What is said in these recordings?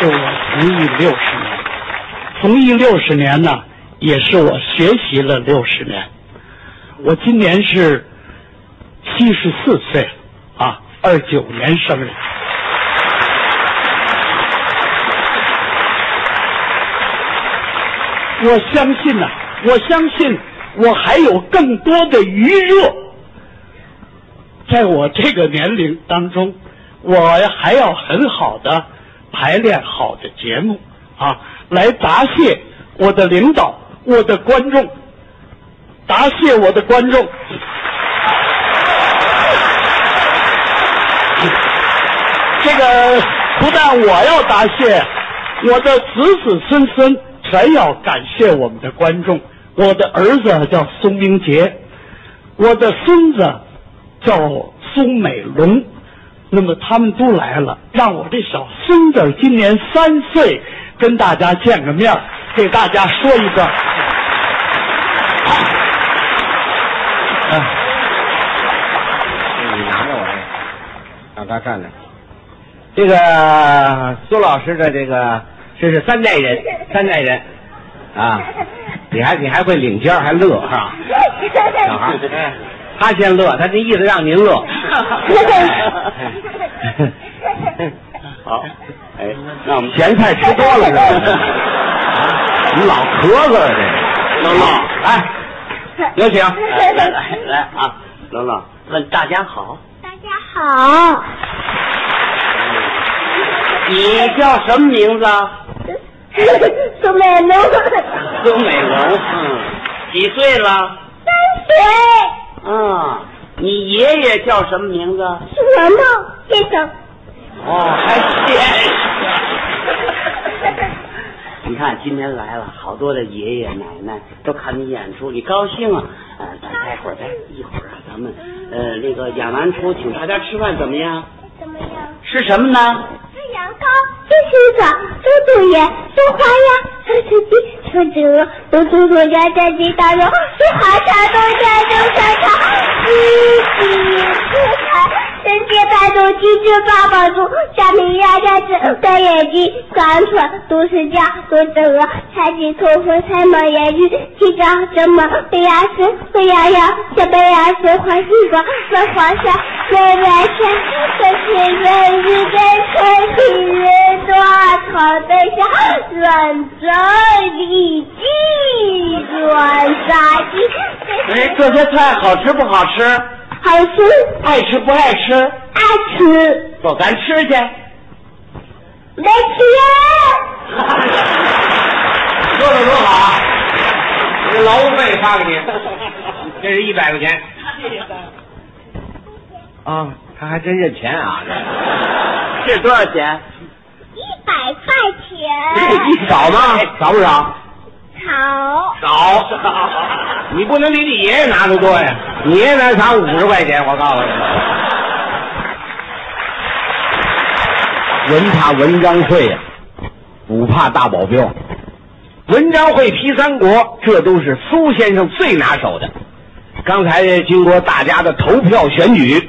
是我从艺六十年，从艺六十年呢，也是我学习了六十年。我今年是七十四岁啊，二九年生人。我相信呐、我相信我还有更多的余热，在我这个年龄当中，我还要很好的排练好的节目啊，来答谢我的领导、我的观众，答谢我的观众。这个不但我要答谢，我的子子孙孙全要感谢我们的观众。我的儿子叫宋明杰，我的孙子叫宋美龙，那么他们都来了，让我这小孙子今年三岁，跟大家见个面儿，给大家说一段。啊，你拿着我这个，让他站着。这个苏老师的这个，这是三代人，三代人啊，你还你还会领尖儿，还乐是吧？小孩他先乐，他这意思让您乐。好，哎，那我们咸菜吃多了是吧？你老咳嗽这个，龙龙，来，有请，来来来来啊，龙龙，问大家好，大家好，你叫什么名字啊？苏美龙，苏美龙，嗯，几岁了？三岁，啊，你爷爷叫什么名字？是文茂先生。哦，还先生。你看今天来了好多的爷爷奶奶都看你演出，你高兴啊？呃，咱待会儿再一会儿啊，咱们呃那个演完出请大家吃饭怎么样？怎么样？吃什么呢？吃羊羔，吃狮子，猪肚眼，吃花鸭，吃吃鸡，吃鸡鹅，猪猪猪鸭鸭鸡大肉，吃华山东山东山茶，鸡鸡吃菜，人间百度鸡翅八宝猪，虾米鸭子，单眼鸡，酸豚，都是家，都是鹅，菜鸡豆腐，菜毛盐鱼，鸡掌什么？北鸭丝，北鸭鸭，小北鸭丝，黄西瓜，白黄鳝，白白鳝，这是人鱼的春天人多草的下，软着里脊，软炸鸡，哎，这些菜好吃不好吃？好吃，爱吃不爱吃？爱吃，走，咱吃去。没钱。说的多好啊！这劳务费发给你，这是一百块钱。啊，他还真认钱啊！这是多少钱？一百块钱，你少吗？少不少？好，少。你不能比你爷爷拿的多呀！你爷爷拿啥五十块钱，我告诉你。文怕文章会呀、武怕大保镖。文章会批三国，这都是苏先生最拿手的。刚才经过大家的投票选举，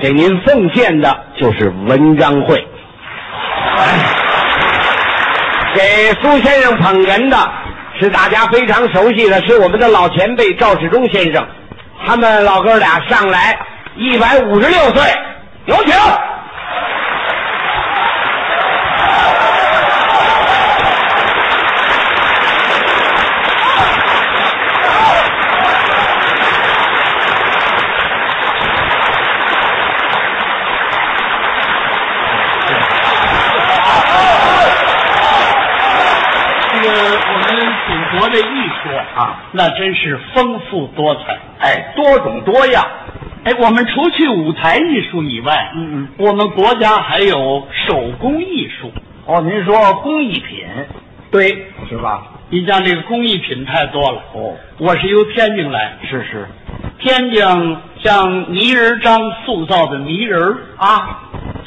给您奉献的就是文章会。给苏先生捧哏的是大家非常熟悉的，是我们的老前辈赵世忠先生。他们老哥俩上来一百五十六岁，有请。这个我们祖国的艺术啊，那真是丰富多彩，哎，多种多样。哎，我们除去舞台艺术以外，嗯嗯，我们国家还有手工艺术。哦，您说工艺品。对，是吧？你像这个工艺品太多了。哦，我是由天津来，是是。天津像泥人张塑造的泥人儿啊，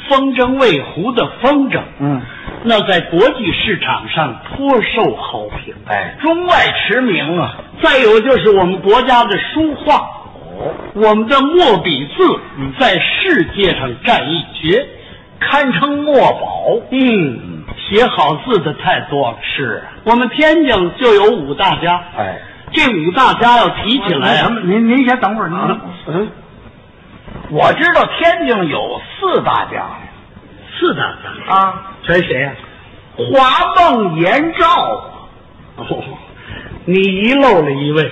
风筝卫湖的风筝，嗯，那在国际市场上颇受好评，哎。中外驰名啊。再有就是我们国家的书画，哦，我们的墨笔字在世界上占一绝，堪称墨宝。嗯，写好字的太多了。是。啊，我们天津就有五大家，哎，这五大家要提起来啊，您您先等会儿，您啊。嗯，我知道天津有四大家四大家，啊，全谁呀、华梦延赵，哦，你遗漏了一位，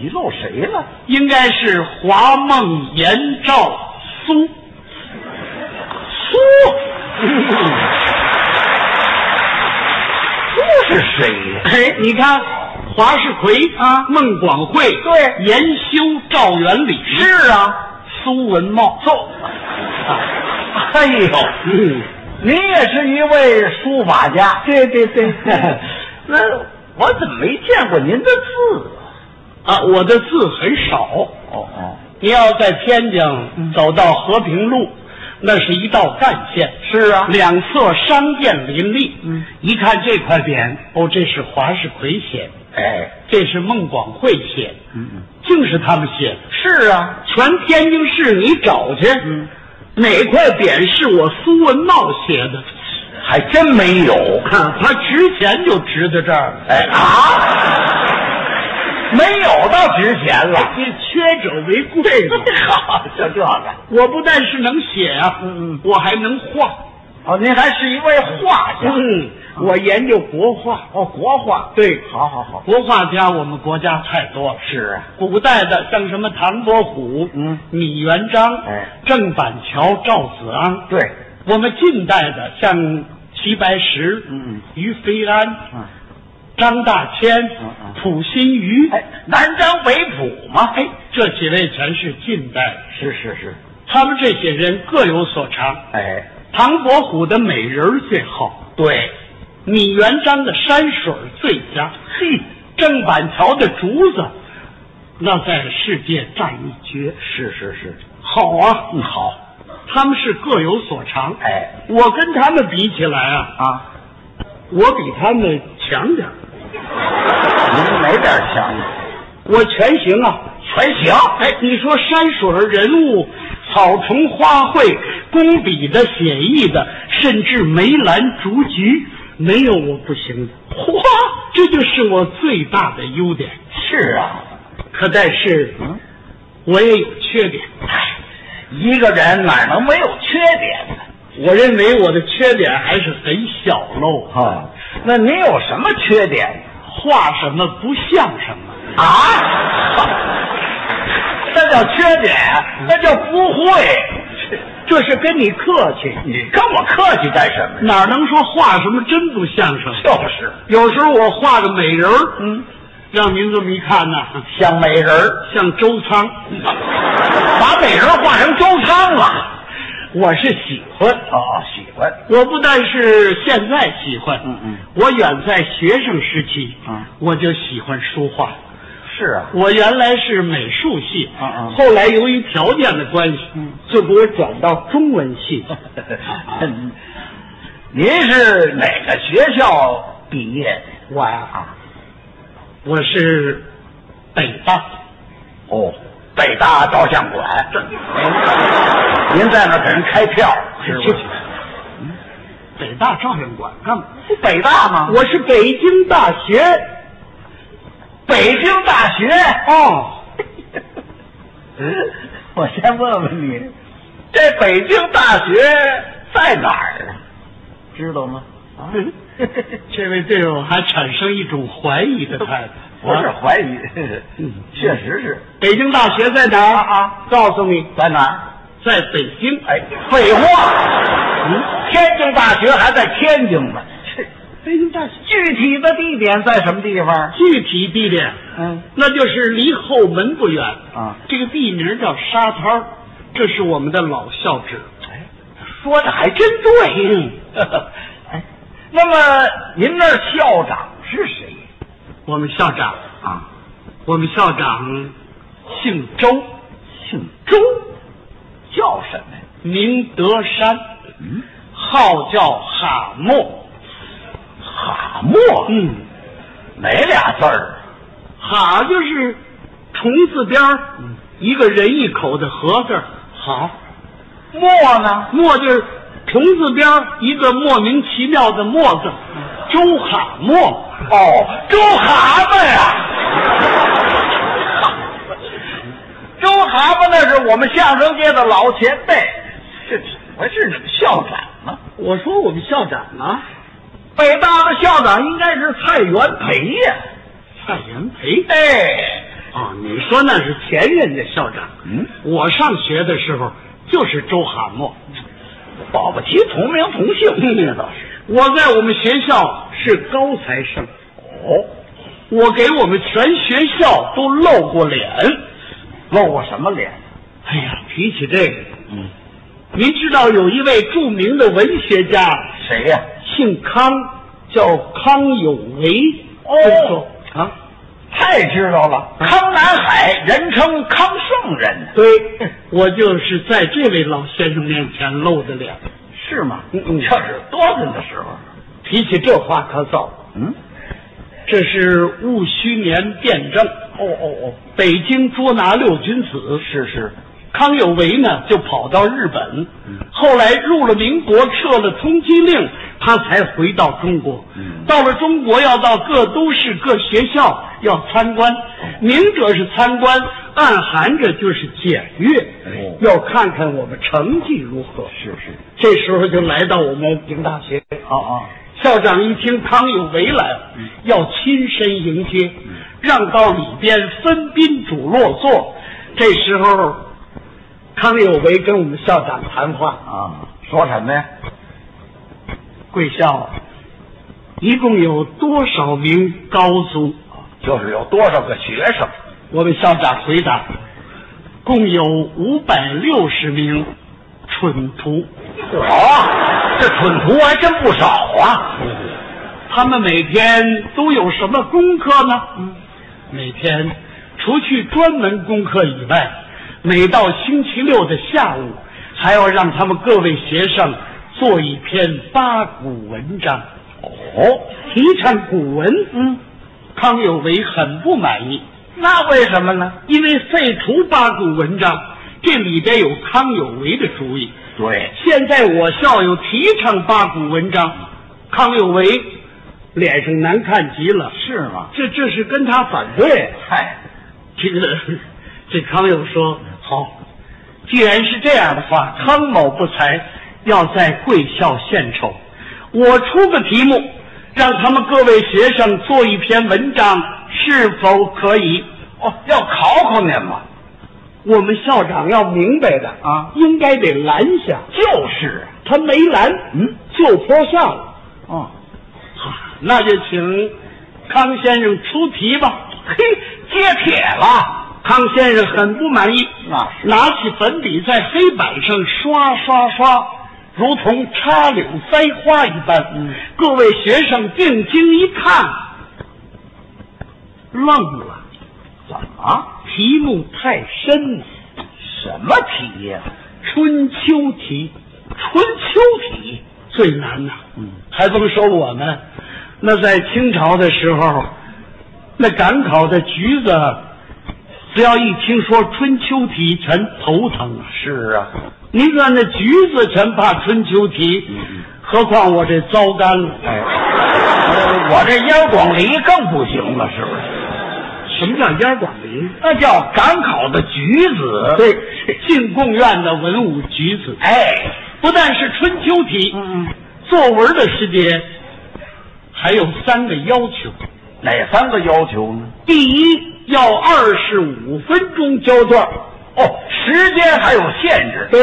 遗漏谁了？应该是华梦延赵苏。苏，苏？是谁呀？哎，你看，华世奎啊。孟广惠，对。严修、赵元礼，是啊，苏文茂，苏。哎呦，嗯，您也是一位书法家。对 对对，那我怎么没见过您的字啊？啊，我的字很少。哦哦，你要在天津走到和平路，那是一道干线，是啊。两侧商店林立。嗯，一看这块匾，哦，这是华世奎写。的，哎，这是孟广惠写。的，嗯嗯，竟是他们写的。是啊，全天津市你找去，嗯，哪块匾是我苏文茂写的？还真没有。看他值钱就值在这儿。哎啊，没有倒值钱了。这缺者为贵嘛。好，就这个。我不但是能写啊，嗯嗯我还能画。哦，您还是一位画家。嗯，我研究国画。哦，国画。对，好好好。国画家我们国家太多了。是啊。古代的像什么唐伯虎、嗯米元璋、哎郑板桥、赵子昂。对。我们近代的像齐白石、嗯嗯于飞安、嗯。张大千、嗯嗯溥心畬，哎，南张北普嘛。哎，这几位全是近代的。是是是。他们这些人各有所长。哎，唐伯虎的美人最好，对。米元璋的山水最佳，嘿，郑板桥的竹子，那在世界占一绝。是是是。好啊，嗯，好。他们是各有所长。哎我跟他们比起来啊，啊，我比他们强点儿您哪点强？我全行啊。全行。哎，你说山水人物、草虫花卉、工笔的、写意的，甚至梅兰竹菊，没有我不行的。嚯，这就是我最大的优点。是啊。可但是，嗯，我也有缺点。一个人哪能没有缺点呢？我认为我的缺点还是很小喽。啊，那您有什么缺点画什么不像什么。啊？那叫缺点，那叫不会。这是跟你客气，你跟我客气干什么？哪能说画什么真不像什么？就是，有时候我画个美人儿，嗯，让您这么一看呢，像美人儿，像周仓。把美人画成周仓了。我是喜欢，哦，喜欢。我不但是现在喜欢，嗯嗯我远在学生时期，嗯我就喜欢书画。是啊。我原来是美术系，嗯嗯后来由于条件的关系，嗯就给我转到中文系。您是哪个学校毕业的？我呀、啊，我是北大，哦，北大照相馆。您在那儿给人开票，是不是？北大照相馆干嘛？不北大吗？我是北京大学北京大学。哦，我先问问你，这北京大学在哪儿啊？知道吗？啊，这位对我还产生一种怀疑的态度。不是啊怀疑，嗯确实是北京大学在哪儿啊啊告诉你，在哪儿？在北京。哎，废话，嗯，天津大学还在天津呢。北京大学具体的地点在什么地方？具体地点，嗯，那就是离后门不远啊这个地名叫沙滩儿这是我们的老校址。哎，说的还真对。嗯 哎，那么您那儿校长是谁我们校长，啊？我们校长姓周，姓周，叫什么呀？名德山，嗯，号叫哈默。哈墨。嗯，哪俩字儿？哈就是虫字边儿一个人一口的和字儿好，墨呢？墨就是虫字边儿一个莫名其妙的“墨”字，周蛤墨。哦，周蛤蟆呀，周蛤蟆那是我们相声界的老前辈，这怎么回事？你们校长呢？我说我们校长呢，北大的校长应该是蔡元培呀。蔡元培。哎，啊，你说那是前任的校长。嗯，我上学的时候就是周蛤蟆。保不齐同名同姓，那倒是。我在我们学校是高材生，哦，我给我们全学校都露过脸。露过什么脸？哎呀，提起这个，嗯，您知道有一位著名的文学家，谁呀、姓康，叫康有为。哦。啊，太知道了，康南海，人称康圣人，对，我就是在这位老先生面前露的脸。是吗？嗯嗯。这是多大的时候？提起这话可早，嗯，这是戊戌年变政，哦哦哦，北京捉拿六君子，是是，康有为呢就跑到日本，后来入了民国，撤了通缉令，他才回到中国。嗯。到了中国，要到各都市、各学校要参观，明者是参观，暗含着就是检阅，哦。要看看我们成绩如何。是是，这时候就来到我们平大学，哦哦，校长一听康有为来了，要亲身迎接，让到里边分宾主落座。这时候，康有为跟我们校长谈话。啊，说什么呀？贵校一共有多少名高足？就是有多少个学生？我们校长回答，共有五百六十名蠢徒。哦，这蠢徒还真不少啊！他们每天都有什么功课呢？嗯，每天除去专门功课以外，每到星期六的下午，还要让他们各位学生做一篇八股文章。哦，提倡古文，嗯，康有为很不满意，那为什么呢？因为废除八股文章，这里边有康有为的主意。对，现在我校友提倡八股文章，康有为脸上难看极了，是吗？这这是跟他反对。嗨，这个这康有说好，既然是这样的话，康某不才要在贵校献丑，我出个题目，让他们各位学生做一篇文章，是否可以？哦，要考考你们。我们校长要明白的啊应该得拦下，就是，他没拦，嗯，就坡下了。哦，那就请康先生出题吧。嘿，接铁了。康先生很不满意，啊拿起粉笔在黑板上刷刷刷，如同插柳栽花一般。嗯各位学生定睛一看，愣了，怎么？题目太深了，什么题呀、春秋题春秋题。最难呐。嗯，还甭说我们，那在清朝的时候，那赶考的橘子，只要一听说春秋题，全头疼啊。是啊，您看那橘子全怕春秋题，嗯何况我这糟干了。我这烟广梨更不行了，是不是？什么叫烟广梨？那叫赶考的橘子。对，进贡院的文武举子，哎，不但是春秋题，嗯，作文的时节还有三个要求：哪三个要求呢？第一，要二十五分钟交卷；哦，时间还有限制。对，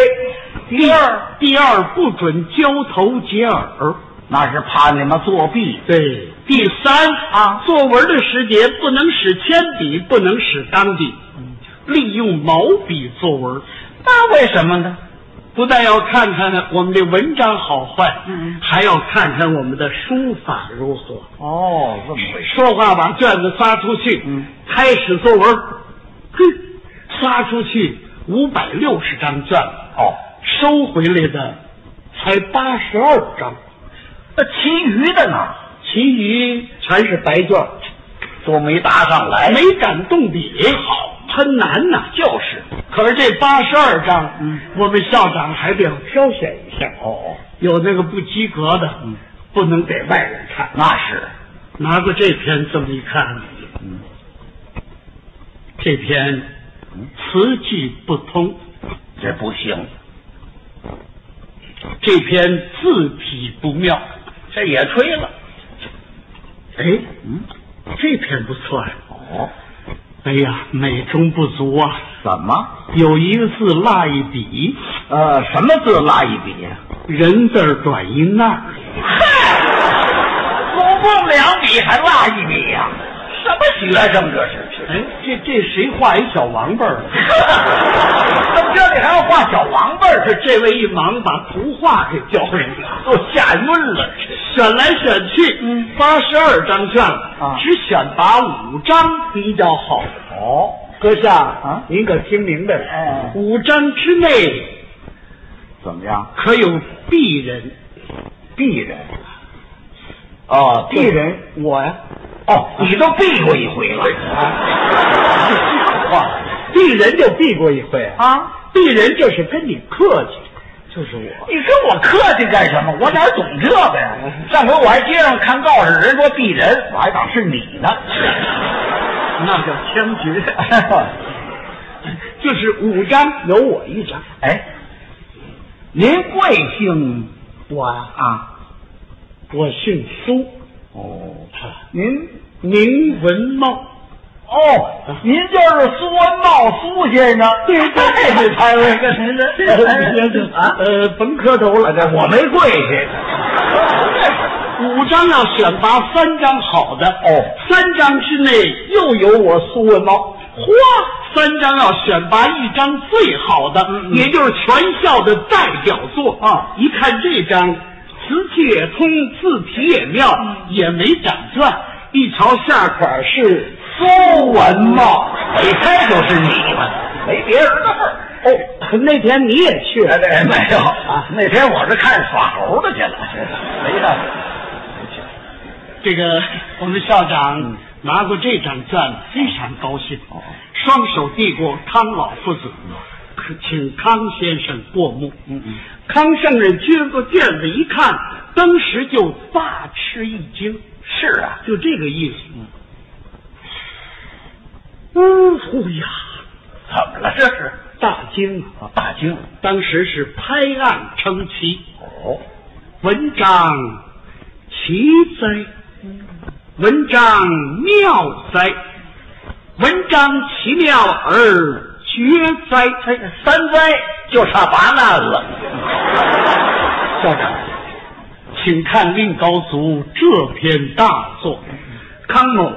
第二，第二不准交头接耳。那是怕你们作弊。对，第三啊作文的时节不能使铅笔，不能使钢笔，利用毛笔作文。那为什么呢？不但要看看我们的文章好坏，嗯还要看看我们的书法如何。哦，这么回事。说话把卷子发出去，嗯开始作文，哼，发出去五百六十张卷子，哦，收回来的才八十二张，那其余的呢？其余全是白卷，都没答上来。没敢动笔。好，很难呐。就是，可是这八十二张，嗯我们校长还得要挑选一下。哦，有那个不及格的，嗯不能给外人看。那是，拿过这篇这么一看，嗯这篇词句不通，这不行，这篇字体不妙。这也吹了。哎，嗯，这篇不错呀、哦，哎呀，美中不足啊，怎么？有一个字落一笔，呃，什么字落一笔呀？人字儿短一捺。嗨，总共两笔还落一笔呀？什么学生这是？哎，这这谁画一小王八儿？怎么这里还要画小王八儿？这这位一忙把图画给教人了，都吓晕了。选来选去，嗯八十二张卷啊只选拔五张比较好。哦，阁下啊您可听明白了？哎五张之内怎么样？可有鄙人？鄙人。哦，鄙人，我呀，哦，你都避过一回了啊？话，鄙人就避过一回啊。啊，鄙人就是跟你客气，就是我。你跟我客气干什么？我哪懂这个呀？上回我还街上看告示，人说避人，我还当是你呢。那叫枪决，就是五张有我一张。哎，您贵姓我，啊？我姓苏，哦，您名文茂。哦，您就是苏文茂苏先生。对对对这才会跟您这啊，呃，甭磕头了，这我没跪下。五张要选拔三张好的，哦三张之内又有我苏文茂。嚯，三张要选拔一张最好的，也就是全校的代表作啊一看这张，词气也通，字体也妙，嗯也没长转。一瞧下款是苏文茂，一猜就是你们，没别人的份儿。哦，那天你也去了，哎，没有啊，那天我是看耍猴的去了，没的。这个我们校长拿过这张卷，非常高兴，双手递过康老夫子，可请康先生过目。嗯嗯，康圣人接过卷子一看，当时就大吃一惊，是啊，就这个意思。呜呼呀，怎么了这是？大惊啊！啊，大惊。当时是拍案称奇，哦，文章奇哉，文章妙哉，文章奇妙而绝哉。三灾就差八难了。校长，请看令高足这篇大作。康某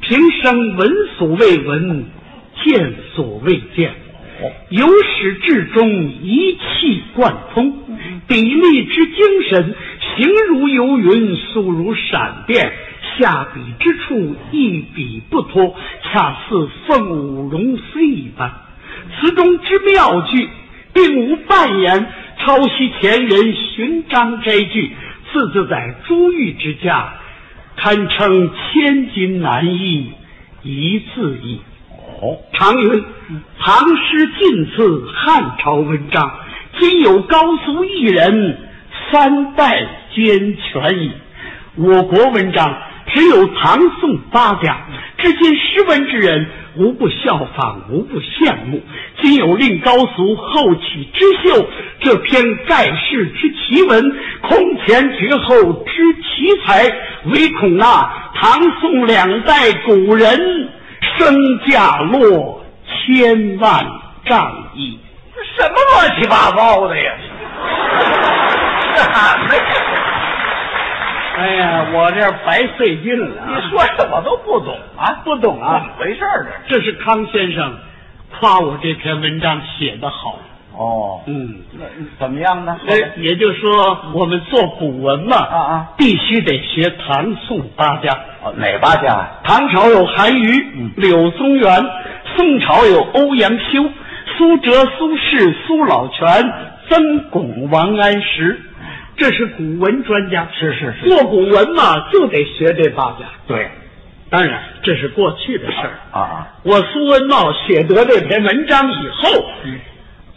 平生闻所未闻，见所未见，由始至终一气贯通，砥砺之精神，行如游云，速如闪电，下笔之处一笔不脱，恰似凤舞龙飞一般。词中之妙句，并无半言抄袭前人寻章摘句，次字在珠玉之家，堪称千金难易，一字易。哦，常云：“唐诗尽次汉朝文章，今有高俗一人，三代兼全矣。”我国文章只有唐宋八家，至今诗文之人无不效仿，无不羡慕。今有令高俗后起之秀，这篇盖世之奇文，空前绝后之奇才，唯恐那唐宋两代古人身价落千万丈矣。什么乱七八糟的呀？哈哈哎呀，我这白费劲了啊。你说的我都不懂啊，不懂啊怎么回事儿这？这是康先生夸我这篇文章写得好。哦，嗯，那怎么样呢？哎，也就是说，我们做古文嘛，啊啊，必须得学唐宋八家。哦，哪八家呀？唐朝有韩愈、嗯柳宗元，宋朝有欧阳修、苏辙、苏轼、苏老泉、曾巩、王安石，这是古文专家。是是是，做古文嘛，就得学这八家。对，当然，这是过去的事儿。啊啊，我苏文茂写得这篇文章以后，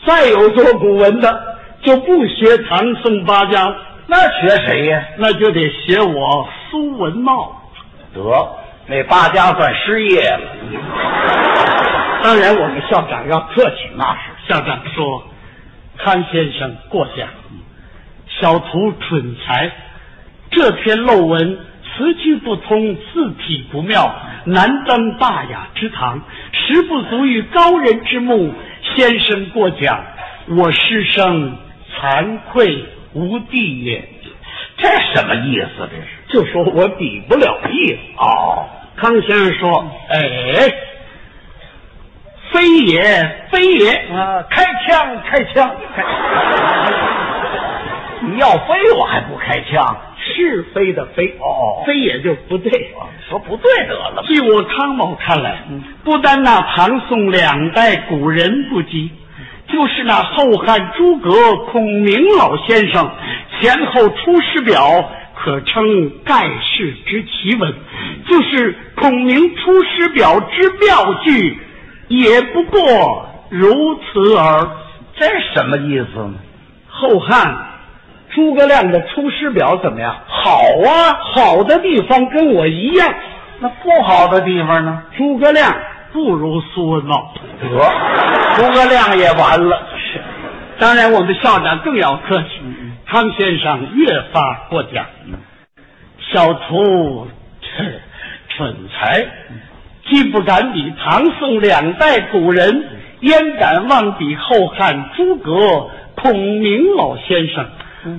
再有做古文的就不学唐宋八家了，那学谁呀？那就得学我苏文茂。得，那八家算失业了。当然，我们校长要客气。那是校长说：“康先生过奖，小徒蠢才。这篇漏文词句不通，字体不妙，难登大雅之堂，实不足于高人之目。先生过奖，我师生惭愧无地也。这什么意思？这是就说我比不了意思。哦，康先生说：“哎，非也，非也。”啊，开枪，开枪，开！你要飞我还不开枪？是飞的飞哦飞也就不对。说不对得了。据我康某看来，不单那唐宋两代古人不及，就是那后汉诸葛孔明老先生前后《出师表》，可称盖世之奇文。就是孔明《出师表》之妙句，也不过如此耳。这什么意思呢？后汉诸葛亮的《出师表》怎么样？好啊，好的地方跟我一样。那不好的地方呢？诸葛亮不如苏文茂。得，诸葛亮也完了。是，当然，我们校长更要客气。康先生越发过奖。小徒这蠢才，既不敢比唐宋两代古人，焉敢妄比后汉诸葛孔明老先生？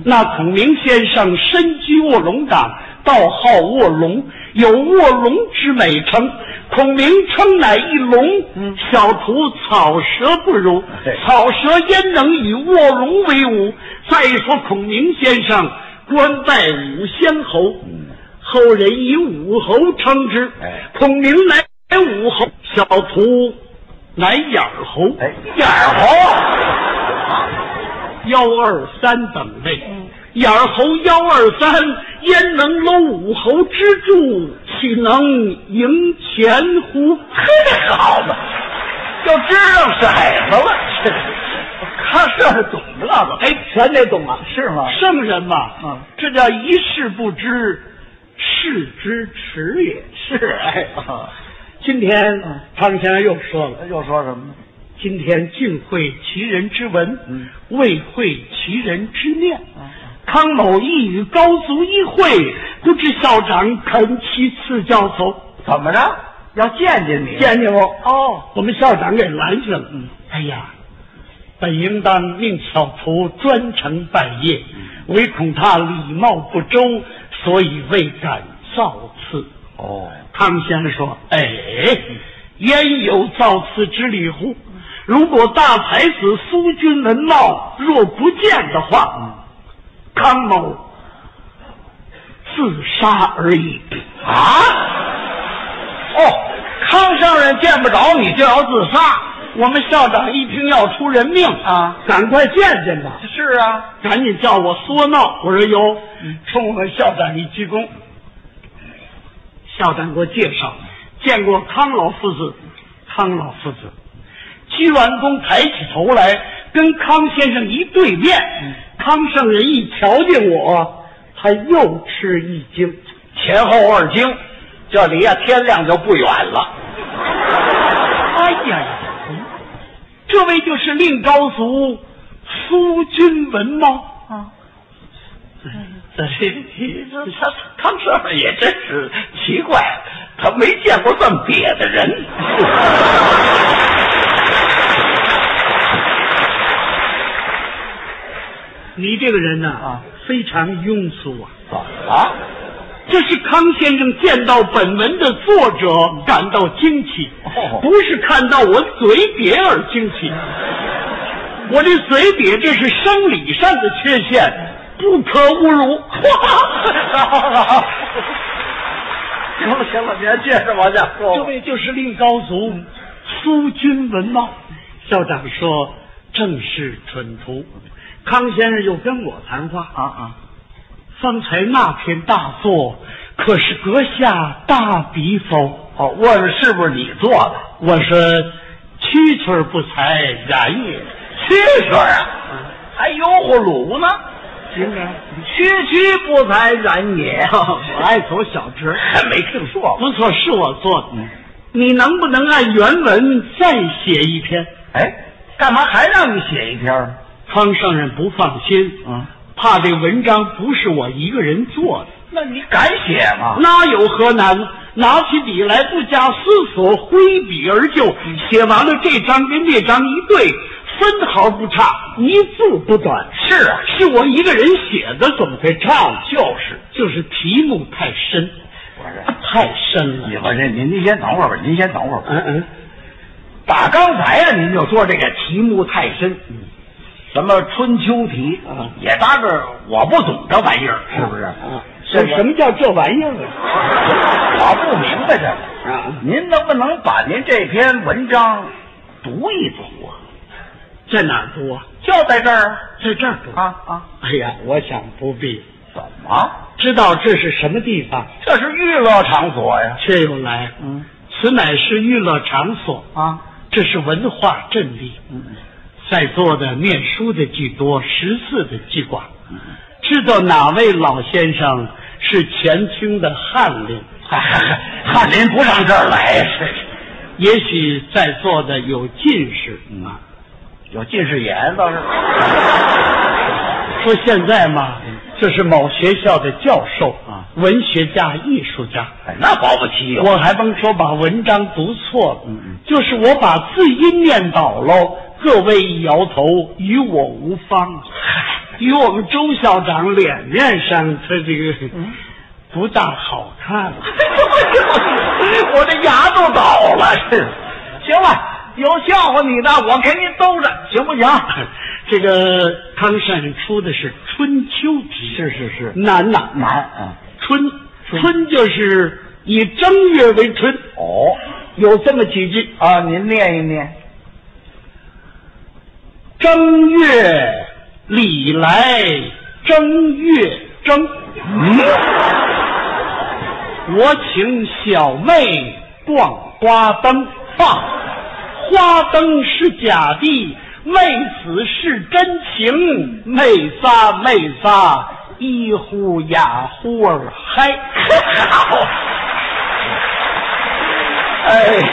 那孔明先生身居卧龙岗，道号卧龙，有卧龙之美称。孔明称乃一龙，小徒草蛇不如。草蛇焉能与卧龙为伍？再说孔明先生官拜武仙侯，后人以武侯称之。哎孔明乃武侯，小徒乃眼儿侯。哎，眼儿侯，幺二三等位，眼儿侯幺二三，焉能搂武侯之柱？岂能赢钱乎？嘿，好嘛，就知道骰子了。他这懂这个，哎，全得懂啊！是吗？圣人嘛，嗯这叫一事不知，事之迟也。是哎，今天汤先生又说了，又说什么呢？今天尽会其人之文，嗯未会其人之面。康某一与高足一会，不知校长肯其赐教否？怎么着？要见见你？见见我哦，我们校长给拦下了。嗯，哎呀，本应当命小仆专程拜谒，唯恐他礼貌不周，所以未敢造次。哦，康先生说：“哎，焉有造次之理乎？如果大才子苏君文茂若不见的话，康某自杀而已。啊？哦，康上人见不着你就要自杀？我们校长一听要出人命啊赶快见见吧！是啊，赶紧叫我苏文茂。我说有，冲我们校长一鞠躬。校长给我介绍，见过康老夫子。康老夫子，鞠完躬抬起头来，跟康先生一对面。康圣人一瞧见我，他又吃一惊。前后二惊，这离呀天亮就不远了。哎呀呀，这位就是令高俗苏君文吗啊。这这他康先生也真是奇怪，他没见过这么瘪的人。你这个人呢、啊非常庸俗啊！怎么了？这是康先生见到本文的作者感到惊奇，哦不是看到我嘴瘪而惊奇。我这嘴瘪，这是生理上的缺陷，不可侮辱。行了行了，别介着往下说。这位就是令高祖苏君文茂。校长说正是蠢徒。康先生又跟我谈话啊啊，方才那篇大作，可是阁下大笔否？哦，问是不是你做的？我说蛐蛐不才然也。蛐蛐啊，还油葫芦呢。行啊，区区不才然也，我爱走小直。没听说过。不错，是我做的。你能不能按原文再写一篇？哎，干嘛还让你写一篇？康圣人不放心，啊，怕这文章不是我一个人做的。那你敢写吗？那有何难？拿起笔来，不加思索，挥笔而就，写完了这张跟那张一对，分毫不差，一字不短。是啊，是我一个人写的，怎么会差呢？就是，就是题目太深，我说太深了。你我这您您先等会儿吧，您先等会儿吧。嗯嗯，打刚才啊，您就说这个题目太深，什么春秋题啊也搭着我不懂这玩意儿，是不是？啊，是我什什么叫这玩意儿啊？我不明白这个啊您能不能把您这篇文章读一读啊？在哪儿读啊？就在这儿在这儿读。啊啊！哎呀，我想不必。怎么？知道这是什么地方，这是娱乐场所呀？却又来。嗯此乃是娱乐场所，啊这是文化阵地。嗯在座的念书的居多，识字的居寡。嗯知道哪位老先生是前清的翰林？翰林不上这儿来 也许在座的有进士嗯啊。有近视眼倒是。说现在嘛，这是某学校的教授啊文学家、艺术家。哎，那保不齐有。我还甭说把文章读错了，嗯嗯就是我把字音念倒喽，各位一摇头，与我无方。与我们周校长脸面上，他这个、嗯不大好看。我这牙都倒了，是。行了，有笑话你的，我给你兜着，行不行？这个康善人出的是春秋题，是是是难呐，难啊。春春就是以正月为春，哦有这么几句：啊，您念一念。正月里来正月正，嗯，我请小妹逛花灯，放。花灯是假的，妹子是真情，妹仨妹仨一呼呀呼儿嗨，好。哎呀，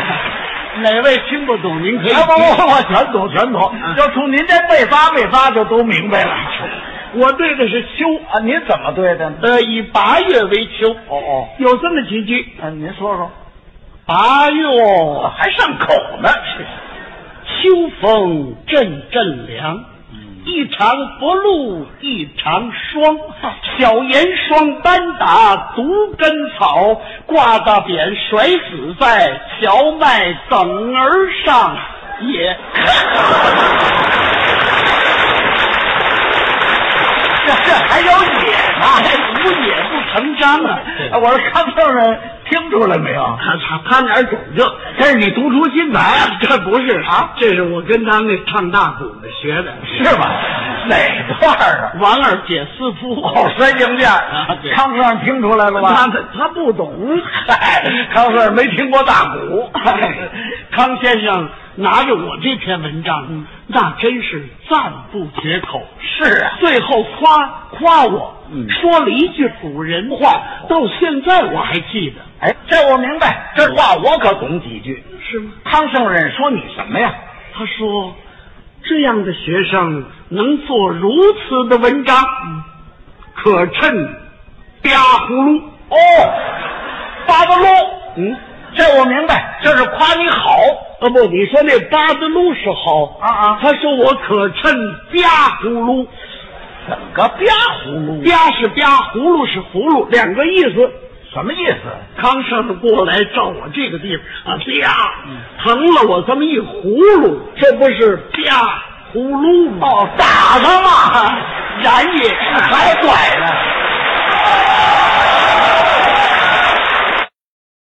哪位听不懂？您可以哎不不不，我全懂全懂。就从您这背发背发就都明白了。我对的是秋，啊，您怎么对的呢？呃，以八月为秋。哦哦，有这么几句：啊，您说说。八月哦，还上口呢。秋风阵阵凉，一场不露一场霜。小严霜单打独根草，挂大扁甩死在荞麦梗儿上也。这这还有野呢，无野不成章啊！啊我说康先生听出来没有？他他他哪儿懂这？这是你独出心裁啊？这不是啊这是我跟他那唱大鼓的学的，是吧？哪段啊？王二姐私夫。哦，摔硬件啊对康先生听出来了他吧？他他不懂。嗨，康先生没听过大鼓。康先生拿着我这篇文章，那真是赞不绝口。是啊，最后夸夸我，嗯说了一句古人话，到现在我还记得，哎，这我明白，这话我可懂几句。是吗？康圣人说你什么呀？他说：“这样的学生能做如此的文章，可趁吧葫芦。哦，八字路，嗯，这我明白，这是夸你好。啊不，你说那八字路是好啊啊他说我可趁吧葫芦，怎么个吧葫芦？吧是吧，葫芦是葫芦，两个意思。什么意思？康师傅过来照我这个地方啊，啪，疼了我这么一葫芦，这不是啪葫芦吗？哦，打他嘛！然也还拐呢？